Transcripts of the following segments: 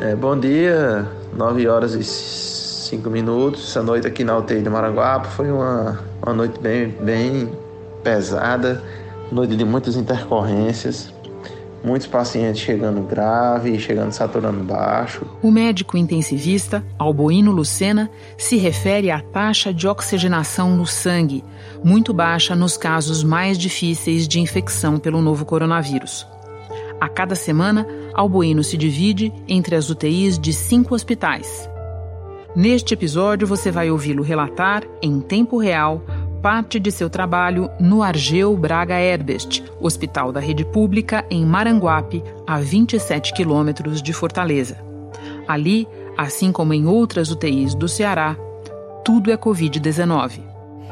É, bom dia, 9 horas e 5 minutos. Essa noite aqui na UTI de Maranguape foi uma, uma noite bem, bem pesada, noite de muitas intercorrências. Muitos pacientes chegando grave chegando saturando baixo. O médico intensivista Alboino Lucena se refere à taxa de oxigenação no sangue, muito baixa nos casos mais difíceis de infecção pelo novo coronavírus. A cada semana, Alboino se divide entre as UTIs de cinco hospitais. Neste episódio, você vai ouvi-lo relatar, em tempo real, parte de seu trabalho no Argeu Braga Herbest, hospital da rede pública em Maranguape, a 27 quilômetros de Fortaleza. Ali, assim como em outras UTIs do Ceará, tudo é Covid-19.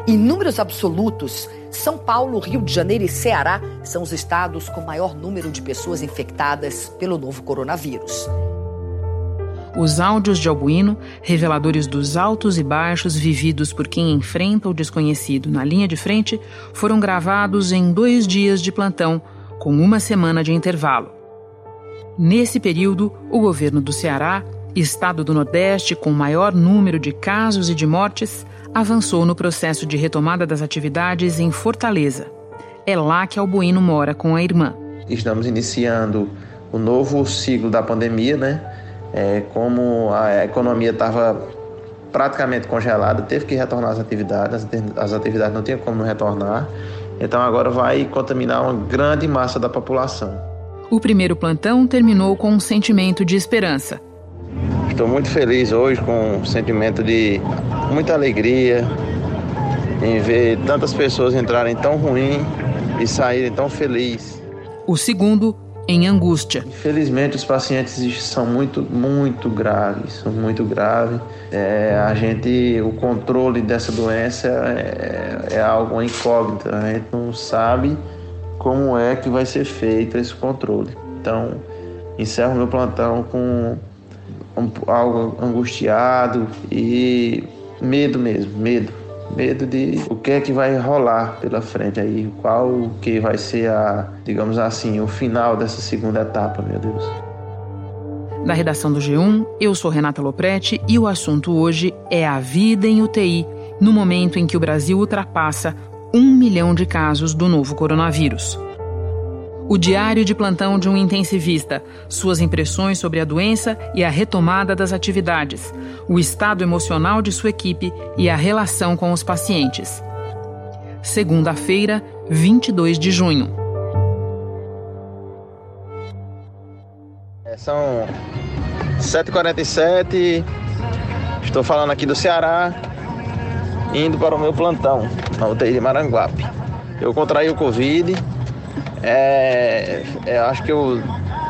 Em números absolutos, São Paulo, Rio de Janeiro e Ceará são os estados com maior número de pessoas infectadas pelo novo coronavírus. Os áudios de Albuíno, reveladores dos altos e baixos vividos por quem enfrenta o desconhecido na linha de frente, foram gravados em dois dias de plantão, com uma semana de intervalo. Nesse período, o governo do Ceará, estado do Nordeste com maior número de casos e de mortes, avançou no processo de retomada das atividades em Fortaleza. É lá que Albuíno mora com a irmã. Estamos iniciando o novo ciclo da pandemia, né? é, como a economia estava praticamente congelada, teve que retornar às atividades, as atividades não tinham como não retornar, então agora vai contaminar uma grande massa da população. O primeiro plantão terminou com um sentimento de esperança. Estou muito feliz hoje, com um sentimento de muita alegria em ver tantas pessoas entrarem tão ruim e saírem tão felizes. O segundo em angústia. Infelizmente, os pacientes são muito, muito graves, são muito graves. É, a gente, o controle dessa doença é, é algo incógnito. A gente não sabe como é que vai ser feito esse controle. Então, encerro meu plantão com um, algo angustiado e medo mesmo, medo medo de o que é que vai rolar pela frente aí, qual que vai ser a, digamos assim, o final dessa segunda etapa, meu Deus. Da redação do G1, eu sou Renata Loprete e o assunto hoje é a vida em UTI, no momento em que o Brasil ultrapassa um milhão de casos do novo coronavírus. O diário de plantão de um intensivista, suas impressões sobre a doença e a retomada das atividades, o estado emocional de sua equipe e a relação com os pacientes. Segunda-feira, 22 de junho. É, são 7h47, estou falando aqui do Ceará, indo para o meu plantão, na UTI de Maranguape. Eu contraí o Covid é, é, acho que eu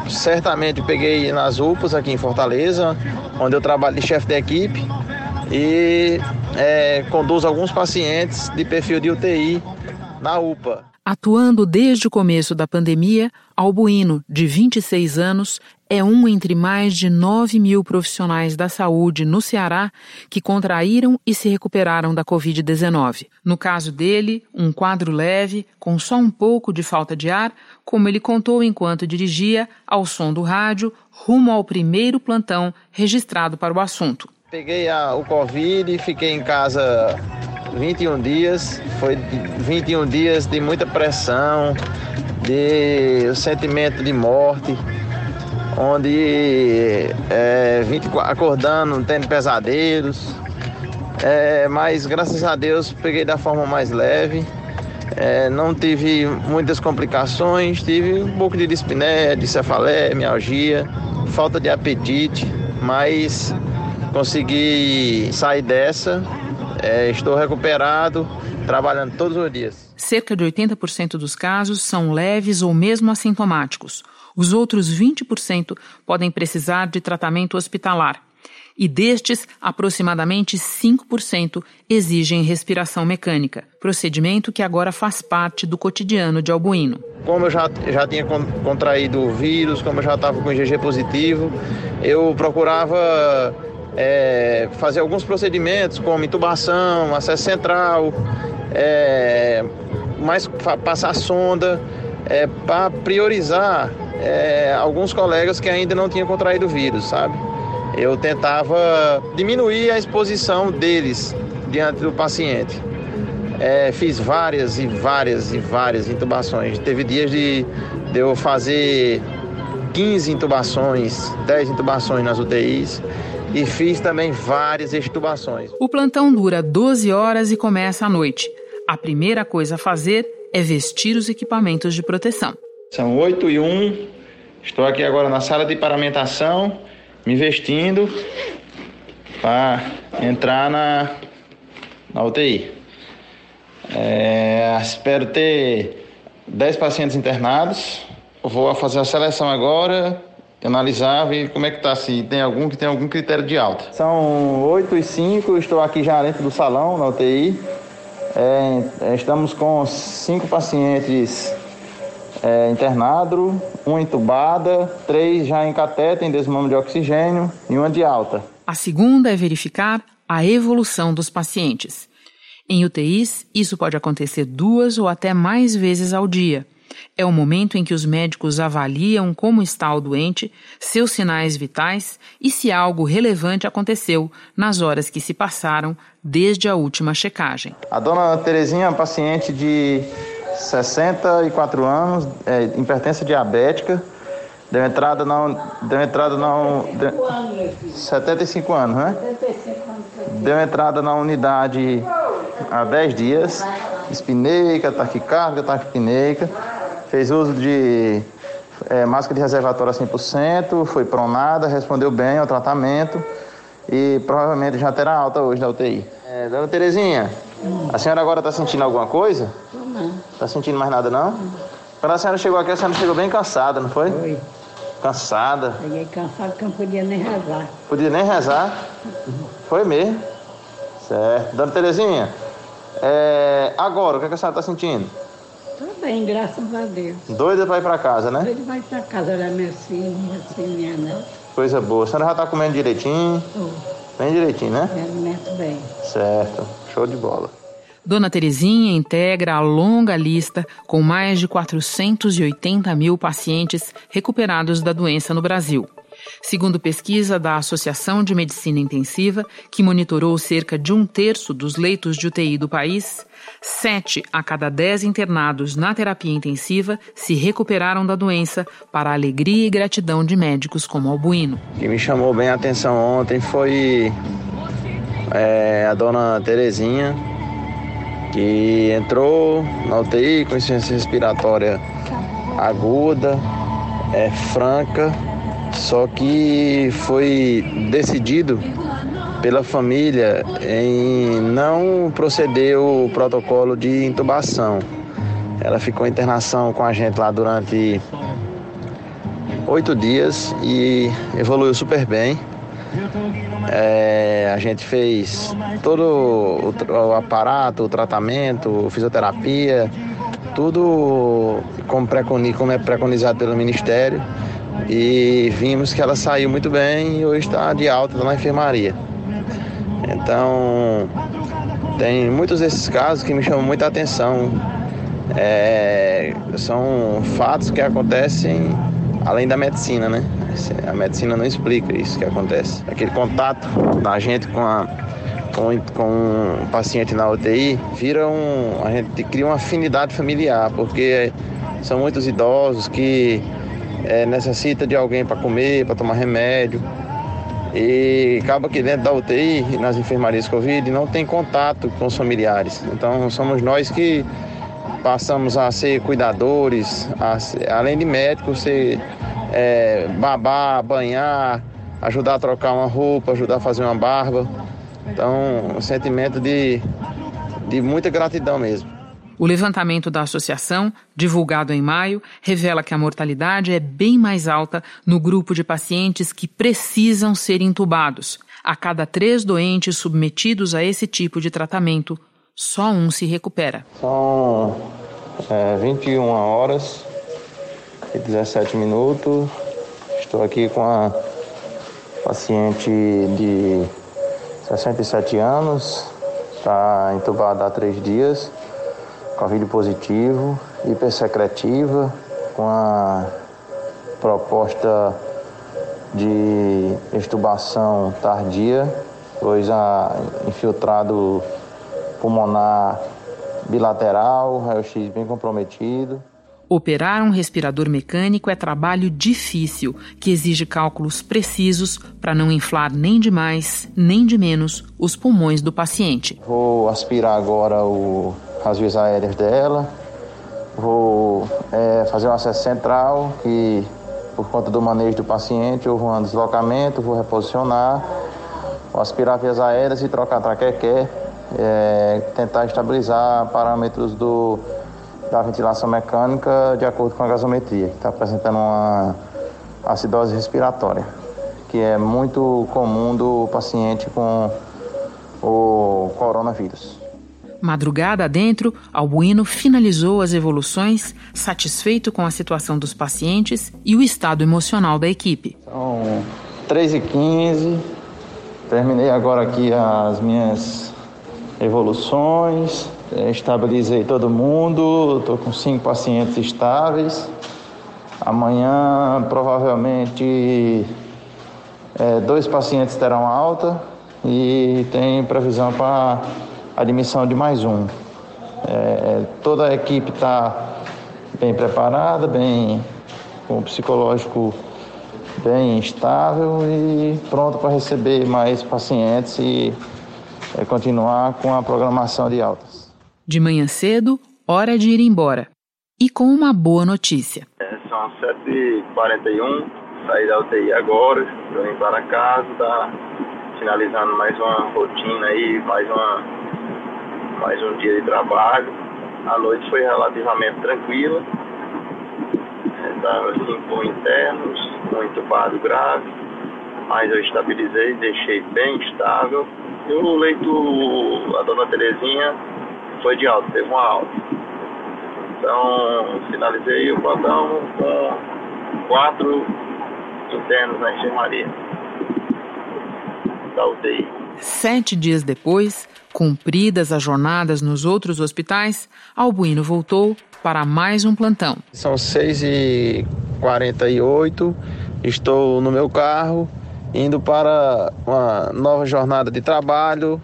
certamente peguei nas UPAs aqui em Fortaleza, onde eu trabalho de chefe de equipe e é, conduzo alguns pacientes de perfil de UTI na UPA. Atuando desde o começo da pandemia, Albuíno, de 26 anos, é um entre mais de 9 mil profissionais da saúde no Ceará que contraíram e se recuperaram da Covid-19. No caso dele, um quadro leve, com só um pouco de falta de ar, como ele contou enquanto dirigia, ao som do rádio, rumo ao primeiro plantão registrado para o assunto. Peguei a, o Covid e fiquei em casa 21 dias. Foi 21 dias de muita pressão, de sentimento de morte, onde é, 24, acordando, tendo pesadelos. É, mas graças a Deus peguei da forma mais leve. É, não tive muitas complicações, tive um pouco de dispneia, de cefaleia, mialgia, falta de apetite, mas consegui sair dessa. É, estou recuperado, trabalhando todos os dias. Cerca de 80% dos casos são leves ou mesmo assintomáticos. Os outros 20% podem precisar de tratamento hospitalar. E destes, aproximadamente 5% exigem respiração mecânica, procedimento que agora faz parte do cotidiano de Albuíno. Como eu já, já tinha contraído o vírus, como eu já estava com IgG positivo, eu procurava é, fazer alguns procedimentos, como intubação, acesso central, é, mais passar sonda, é, para priorizar é, alguns colegas que ainda não tinham contraído o vírus, sabe? Eu tentava diminuir a exposição deles diante do paciente. É, fiz várias e várias e várias intubações. Teve dias de, de eu fazer 15 intubações, 10 intubações nas UTIs e fiz também várias extubações. O plantão dura 12 horas e começa à noite. A primeira coisa a fazer é vestir os equipamentos de proteção. São 8 e 1. Estou aqui agora na sala de paramentação, me vestindo para entrar na, na UTI. É, espero ter 10 pacientes internados. Vou fazer a seleção agora, analisar, ver como é que está, se tem algum que tem algum critério de alta. São 8 e 5, estou aqui já dentro do salão, na UTI. É, estamos com cinco pacientes é, internados, uma entubada, três já em cateter, em desmame de oxigênio e uma de alta. A segunda é verificar a evolução dos pacientes. Em UTIs, isso pode acontecer duas ou até mais vezes ao dia. É o momento em que os médicos avaliam como está o doente, seus sinais vitais e se algo relevante aconteceu nas horas que se passaram desde a última checagem. A dona Terezinha é paciente de 64 anos, é, hipertensa diabética, Deu entrada não. Deu entrada não. Deu, 75 anos, né? 75 anos. Deu entrada na unidade há 10 dias. Espineica, taquicárdica, taquipneica. Fez uso de é, máscara de reservatório a 100%, foi pronada, respondeu bem ao tratamento e provavelmente já terá alta hoje na UTI. É, dona Terezinha, hum. a senhora agora está sentindo alguma coisa? Não. Está sentindo mais nada não? Quando a senhora chegou aqui, a senhora chegou bem cansada, não foi? Foi. Cansada? Cheguei cansada que não podia nem rezar. Podia nem rezar? Foi mesmo. Certo. Dona Terezinha, é... agora, o que, é que a senhora está sentindo? Bem, graças a Deus. Doida para ir para casa, né? Doida para ir para casa da minha filha, minha filha, né? Coisa boa. A senhora já está comendo direitinho? Tô. Bem direitinho, né? Me alimento bem. Certo. Show de bola. Dona Terezinha integra a longa lista com mais de 480 mil pacientes recuperados da doença no Brasil. Segundo pesquisa da Associação de Medicina Intensiva, que monitorou cerca de um terço dos leitos de UTI do país, sete a cada dez internados na terapia intensiva se recuperaram da doença, para a alegria e gratidão de médicos como Albuino. O que me chamou bem a atenção ontem foi é, a dona Terezinha, que entrou na UTI com insuficiência respiratória aguda, é franca, só que foi decidido pela família em não proceder o protocolo de intubação. Ela ficou em internação com a gente lá durante oito dias e evoluiu super bem. É, a gente fez todo o, o aparato, o tratamento, fisioterapia, tudo como, preconi, como é preconizado pelo Ministério. E vimos que ela saiu muito bem e hoje está de alta na enfermaria. Então, tem muitos desses casos que me chamam muita atenção. É, são fatos que acontecem além da medicina, né? A medicina não explica isso que acontece. Aquele contato da gente com a com, com um paciente na UTI vira um a gente cria uma afinidade familiar porque são muitos idosos que é, necessita de alguém para comer, para tomar remédio e acaba que dentro da UTI nas enfermarias Covid não tem contato com os familiares. Então somos nós que passamos a ser cuidadores, a, além de médicos, ser é, babar, banhar, ajudar a trocar uma roupa, ajudar a fazer uma barba. Então, um sentimento de, de muita gratidão mesmo. O levantamento da associação, divulgado em maio, revela que a mortalidade é bem mais alta no grupo de pacientes que precisam ser intubados. A cada três doentes submetidos a esse tipo de tratamento, só um se recupera. São é, 21 horas e 17 minutos. Estou aqui com a paciente de 67 anos, está entubada há três dias, Covid positivo, hipersecretiva, com a proposta de extubação tardia, pois a infiltrado pulmonar bilateral, raio-x bem comprometido. Operar um respirador mecânico é trabalho difícil, que exige cálculos precisos para não inflar nem de mais, nem de menos os pulmões do paciente. Vou aspirar agora o, as vias aéreas dela, vou é, fazer um acesso central, que por conta do manejo do paciente houve um deslocamento, vou reposicionar, vou aspirar vias aéreas e trocar traquequé, é, tentar estabilizar parâmetros do da ventilação mecânica de acordo com a gasometria, que está apresentando uma acidose respiratória, que é muito comum do paciente com o coronavírus. Madrugada adentro, Albuino finalizou as evoluções, satisfeito com a situação dos pacientes e o estado emocional da equipe. São 3h15, terminei agora aqui as minhas evoluções, é, estabilizei todo mundo, estou com cinco pacientes estáveis. Amanhã, provavelmente, é, dois pacientes terão alta e tem previsão para admissão de mais um. É, toda a equipe está bem preparada, bem com o psicológico bem estável e pronto para receber mais pacientes e é, continuar com a programação de altas. De manhã cedo, hora de ir embora. E com uma boa notícia. É, são 7h41, saí da UTI agora, estou indo para casa, tá finalizando mais uma rotina aí, mais, uma, mais um dia de trabalho. A noite foi relativamente tranquila, estava assim com internos, um entubado grave, mas eu estabilizei, deixei bem estável. E o leito, a dona Terezinha, foi de alta, teve uma alta. Então, finalizei o plantão com quatro internos na enfermaria da UTI. Sete dias depois, cumpridas as jornadas nos outros hospitais, Albuino voltou para mais um plantão. São 6h48, estou no meu carro, indo para uma nova jornada de trabalho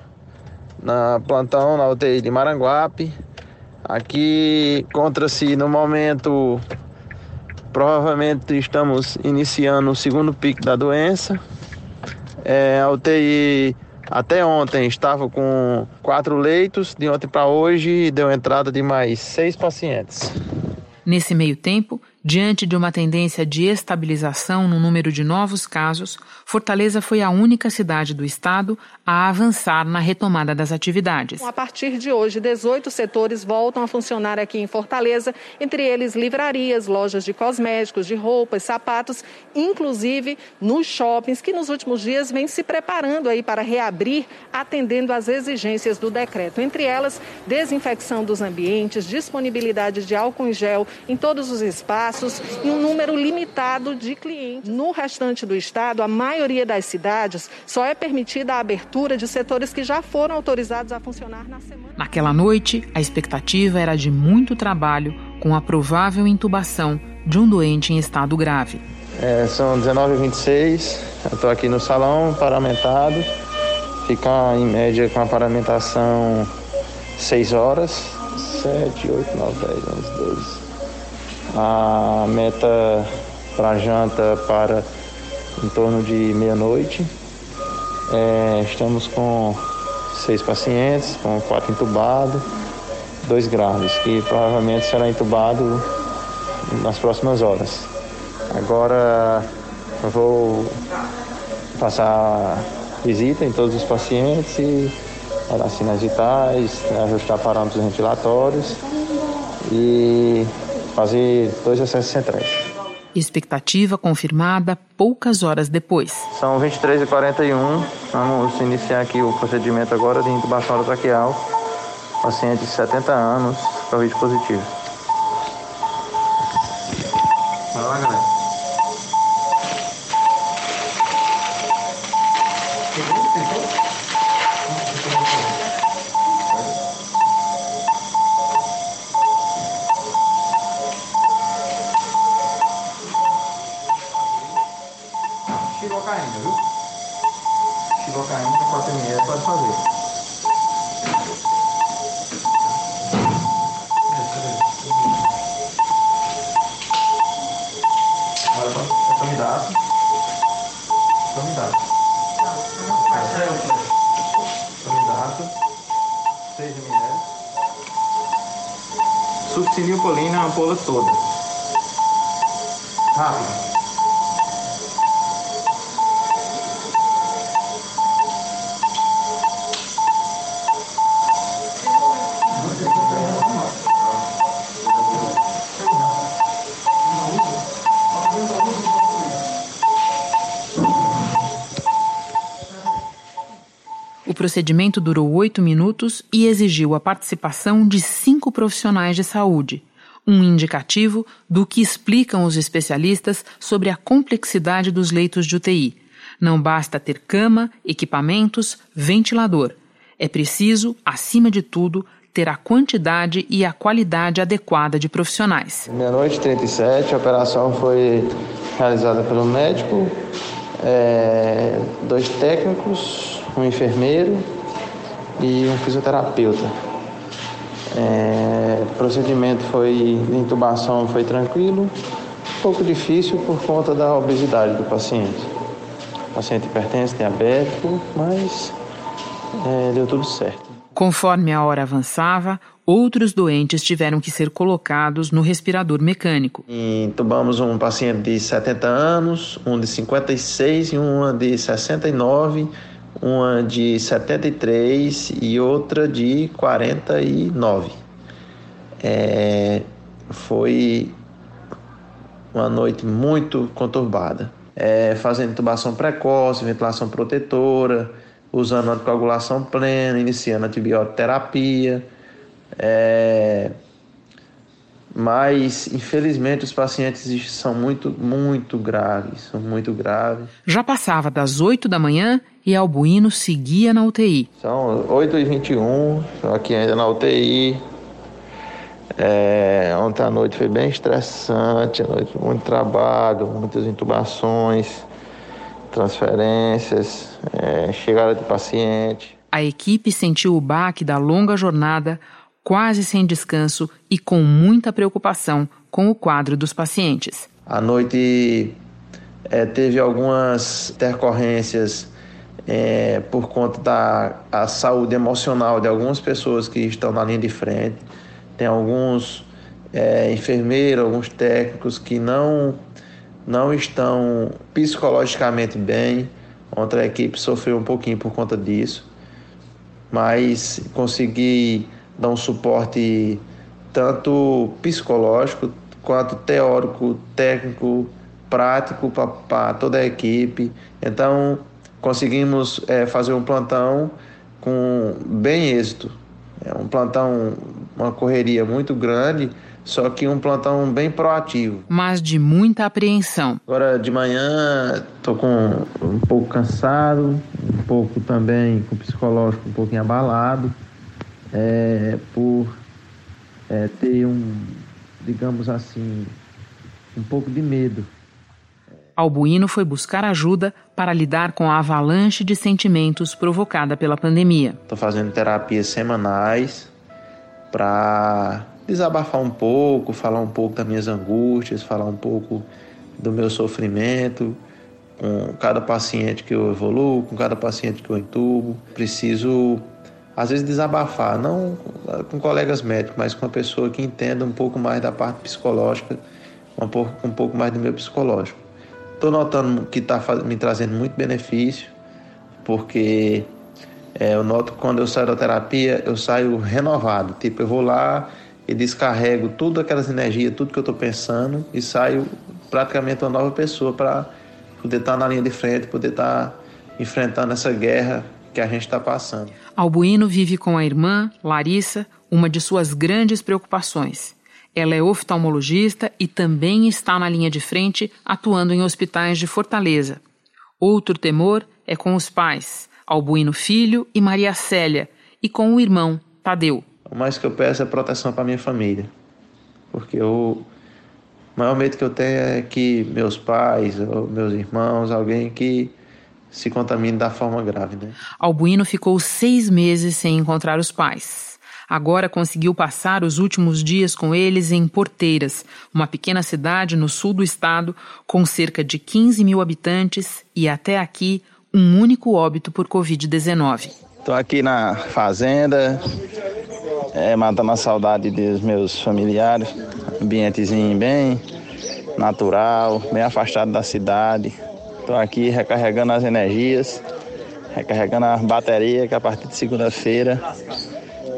na plantão na UTI de Maranguape. Aqui encontra-se no momento, provavelmente estamos iniciando o segundo pico da doença. É, a UTI até ontem estava com quatro leitos, de ontem para hoje deu entrada de mais seis pacientes. Nesse meio tempo, Diante de uma tendência de estabilização no número de novos casos, Fortaleza foi a única cidade do estado a avançar na retomada das atividades. A partir de hoje, 18 setores voltam a funcionar aqui em Fortaleza, entre eles livrarias, lojas de cosméticos, de roupas, sapatos, inclusive nos shoppings, que nos últimos dias vêm se preparando aí para reabrir, atendendo às exigências do decreto. Entre elas, desinfecção dos ambientes, disponibilidade de álcool em gel em todos os espaços e um número limitado de clientes. No restante do estado, a maioria das cidades só é permitida a abertura de setores que já foram autorizados a funcionar na semana. Naquela noite, a expectativa era de muito trabalho com a provável intubação de um doente em estado grave. É, são 19h26, eu estou aqui no salão paramentado, fica em média com a paramentação 6 horas, 7, 8, 9, 10, 11, 12. A meta para janta para em torno de meia-noite. É, estamos com seis pacientes, com quatro entubados, dois graves, que provavelmente será entubado nas próximas horas. Agora vou passar visita em todos os pacientes dar sinais vitais, ajustar parâmetros ventilatórios e fazer dois acessos centrais. Expectativa confirmada poucas horas depois. São 23h41. Vamos iniciar aqui o procedimento agora de intubação traqueal. Paciente de 70 anos, Covid positivo. Vai 6 ml. Succinilcolina, a ampola toda. Rápido. Procedimento durou oito minutos e exigiu a participação de cinco profissionais de saúde, um indicativo do que explicam os especialistas sobre a complexidade dos leitos de UTI. Não basta ter cama, equipamentos, ventilador. É preciso, acima de tudo, ter a quantidade e a qualidade adequada de profissionais. Meia-noite 37, a operação foi realizada pelo médico, é, dois técnicos, um enfermeiro e um fisioterapeuta. É, o procedimento foi de intubação foi tranquilo, um pouco difícil por conta da obesidade do paciente. O paciente hipertenso, diabético, mas é, deu tudo certo. Conforme a hora avançava, outros doentes tiveram que ser colocados no respirador mecânico. Intubamos um paciente de 70 anos, um de 56 e uma de 69 uma de 73 e outra de 49. É, foi uma noite muito conturbada. É, fazendo intubação precoce, ventilação protetora, usando anticoagulação plena, iniciando antibioterapia. É, mas infelizmente os pacientes são muito, muito graves, são muito graves. Já passava das 8 da manhã e Albuíno seguia na UTI. São 8h21, estou aqui ainda na UTI. É, ontem à noite foi bem estressante, noite, muito trabalho, muitas intubações, transferências, é, chegada de paciente. A equipe sentiu o baque da longa jornada quase sem descanso e com muita preocupação com o quadro dos pacientes. À noite é, teve algumas intercorrências é, por conta da a saúde emocional de algumas pessoas que estão na linha de frente. Tem alguns é, enfermeiros, alguns técnicos que não, não estão psicologicamente bem. Ontem a equipe sofreu um pouquinho por conta disso, mas consegui dar um suporte tanto psicológico quanto teórico, técnico, prático para toda a equipe. Então, conseguimos é, fazer um plantão com bem êxito. É um plantão, uma correria muito grande, só que um plantão bem proativo. Mas de muita apreensão. Agora de manhã estou com um pouco cansado, um pouco também com o psicológico um pouquinho abalado é, por é, ter um, digamos assim, um pouco de medo. Albuíno foi buscar ajuda para lidar com a avalanche de sentimentos provocada pela pandemia. Estou fazendo terapias semanais para desabafar um pouco, falar um pouco das minhas angústias, falar um pouco do meu sofrimento com cada paciente que eu evoluo, com cada paciente que eu entubo. Preciso às vezes desabafar, não com colegas médicos, mas com uma pessoa que entenda um pouco mais da parte psicológica, um pouco, um pouco mais do meu psicológico. Estou notando que está me trazendo muito benefício, porque é, eu noto que quando eu saio da terapia, eu saio renovado. Tipo, eu vou lá e descarrego tudo aquelas energias, tudo que eu estou pensando e saio praticamente uma nova pessoa para poder estar tá na linha de frente, poder estar tá enfrentando essa guerra que a gente está passando. Albuíno vive com a irmã, Larissa, uma de suas grandes preocupações. Ela é oftalmologista e também está na linha de frente, atuando em hospitais de Fortaleza. Outro temor é com os pais, Albuíno Filho e Maria Célia, e com o irmão, Tadeu. O mais que eu peço é proteção para minha família, porque o maior medo que eu tenho é que meus pais, meus irmãos, alguém que se contamine da forma grave. Né? Albuino ficou seis meses sem encontrar os pais. Agora conseguiu passar os últimos dias com eles em Porteiras, uma pequena cidade no sul do estado, com cerca de 15 mil habitantes e até aqui um único óbito por Covid-19. Estou aqui na fazenda, é, matando a saudade dos meus familiares, ambientezinho bem natural, bem afastado da cidade. Estou aqui recarregando as energias, recarregando a bateria que a partir de segunda-feira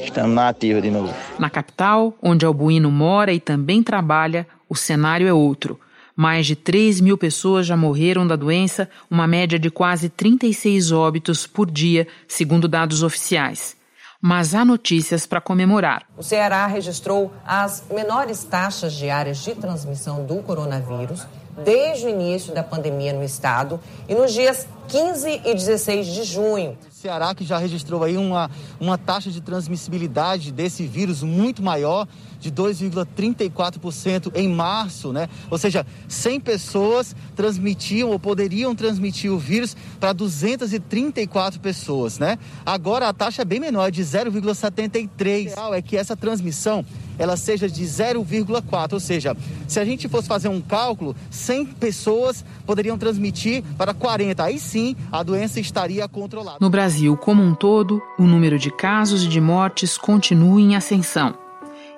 estamos na ativa de novo. Na capital, onde Albuíno mora e também trabalha, o cenário é outro. Mais de 3 mil pessoas já morreram da doença, uma média de quase 36 óbitos por dia, segundo dados oficiais. Mas há notícias para comemorar. O Ceará registrou as menores taxas diárias de transmissão do coronavírus desde o início da pandemia no estado e nos dias 15 e 16 de junho. Ceará que já registrou aí uma, uma taxa de transmissibilidade desse vírus muito maior, de 2,34% em março, né? Ou seja, 100 pessoas transmitiam ou poderiam transmitir o vírus para 234 pessoas, né? Agora a taxa é bem menor, de 0,73. É que essa transmissão ela seja de 0,4, ou seja, se a gente fosse fazer um cálculo, 100 pessoas poderiam transmitir para 40. Aí sim, a doença estaria controlada. No Brasil como um todo, o número de casos e de mortes continua em ascensão.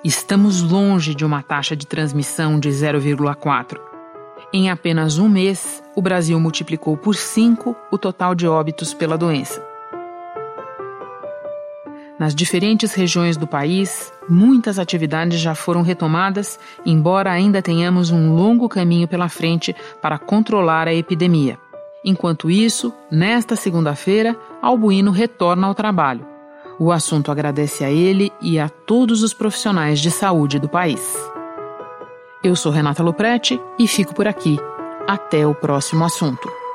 Estamos longe de uma taxa de transmissão de 0,4. Em apenas um mês, o Brasil multiplicou por 5 o total de óbitos pela doença. Nas diferentes regiões do país, muitas atividades já foram retomadas, embora ainda tenhamos um longo caminho pela frente para controlar a epidemia. Enquanto isso, nesta segunda-feira, Albuíno retorna ao trabalho. O assunto agradece a ele e a todos os profissionais de saúde do país. Eu sou Renata Loprete e fico por aqui. Até o próximo assunto.